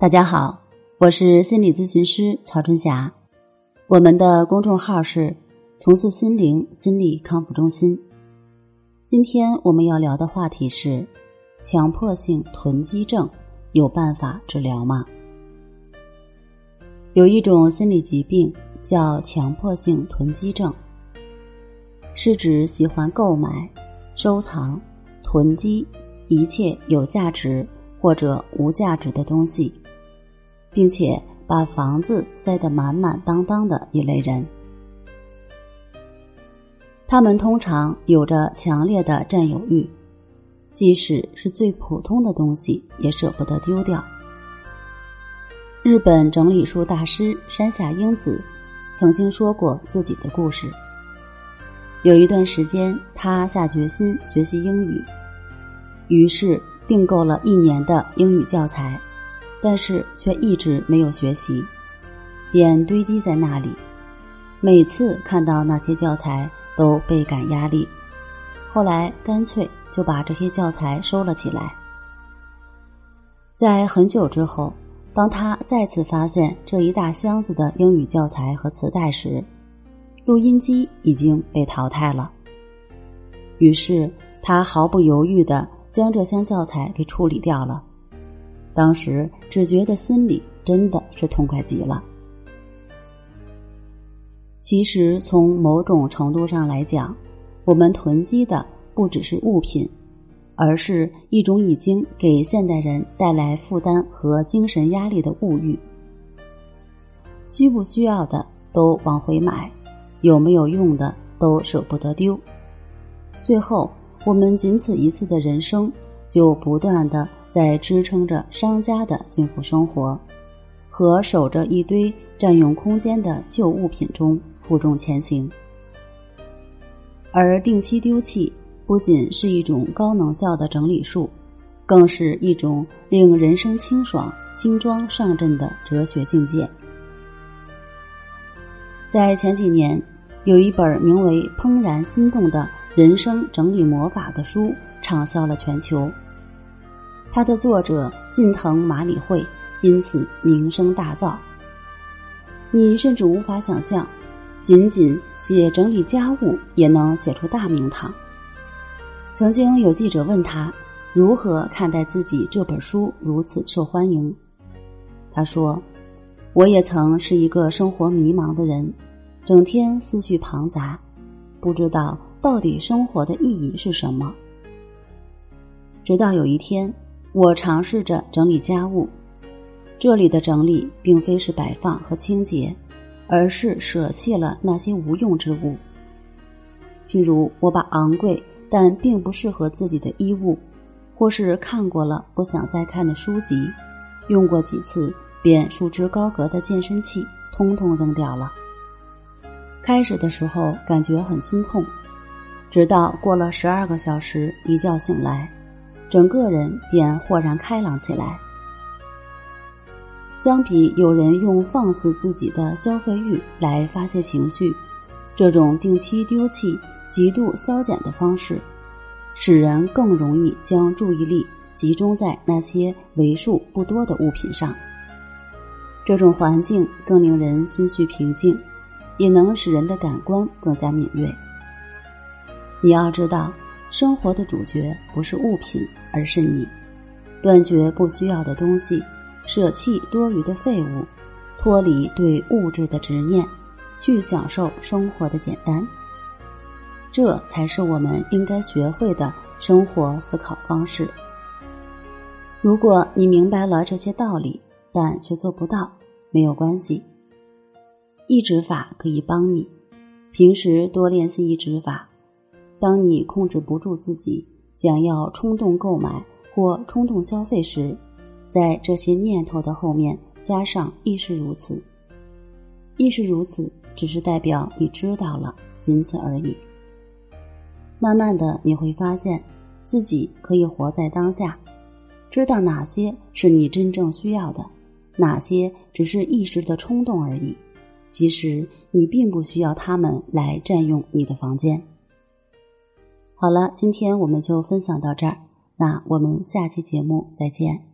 大家好，我是心理咨询师曹春霞，我们的公众号是“重塑心灵心理康复中心”。今天我们要聊的话题是：强迫性囤积症有办法治疗吗？有一种心理疾病叫强迫性囤积症，是指喜欢购买、收藏、囤积一切有价值或者无价值的东西。并且把房子塞得满满当当的一类人，他们通常有着强烈的占有欲，即使是最普通的东西也舍不得丢掉。日本整理术大师山下英子曾经说过自己的故事。有一段时间，他下决心学习英语，于是订购了一年的英语教材。但是却一直没有学习，便堆积在那里。每次看到那些教材，都倍感压力。后来干脆就把这些教材收了起来。在很久之后，当他再次发现这一大箱子的英语教材和磁带时，录音机已经被淘汰了。于是他毫不犹豫的将这箱教材给处理掉了。当时只觉得心里真的是痛快极了。其实从某种程度上来讲，我们囤积的不只是物品，而是一种已经给现代人带来负担和精神压力的物欲。需不需要的都往回买，有没有用的都舍不得丢。最后，我们仅此一次的人生就不断的。在支撑着商家的幸福生活，和守着一堆占用空间的旧物品中负重前行。而定期丢弃不仅是一种高能效的整理术，更是一种令人生清爽、轻装上阵的哲学境界。在前几年，有一本名为《怦然心动的人生整理魔法》的书畅销了全球。它的作者近藤麻里惠因此名声大噪。你甚至无法想象，仅仅写整理家务也能写出大名堂。曾经有记者问他如何看待自己这本书如此受欢迎，他说：“我也曾是一个生活迷茫的人，整天思绪庞杂，不知道到底生活的意义是什么。直到有一天。”我尝试着整理家务，这里的整理并非是摆放和清洁，而是舍弃了那些无用之物。譬如，我把昂贵但并不适合自己的衣物，或是看过了不想再看的书籍，用过几次便束之高阁的健身器，通通扔掉了。开始的时候感觉很心痛，直到过了十二个小时，一觉醒来。整个人便豁然开朗起来。相比有人用放肆自己的消费欲来发泄情绪，这种定期丢弃、极度消减的方式，使人更容易将注意力集中在那些为数不多的物品上。这种环境更令人心绪平静，也能使人的感官更加敏锐。你要知道。生活的主角不是物品，而是你。断绝不需要的东西，舍弃多余的废物，脱离对物质的执念，去享受生活的简单。这才是我们应该学会的生活思考方式。如果你明白了这些道理，但却做不到，没有关系。一指法可以帮你，平时多练习一指法。当你控制不住自己想要冲动购买或冲动消费时，在这些念头的后面加上“亦是如此”，“亦是如此”只是代表你知道了，仅此而已。慢慢的，你会发现自己可以活在当下，知道哪些是你真正需要的，哪些只是一时的冲动而已。其实你并不需要他们来占用你的房间。好了，今天我们就分享到这儿，那我们下期节目再见。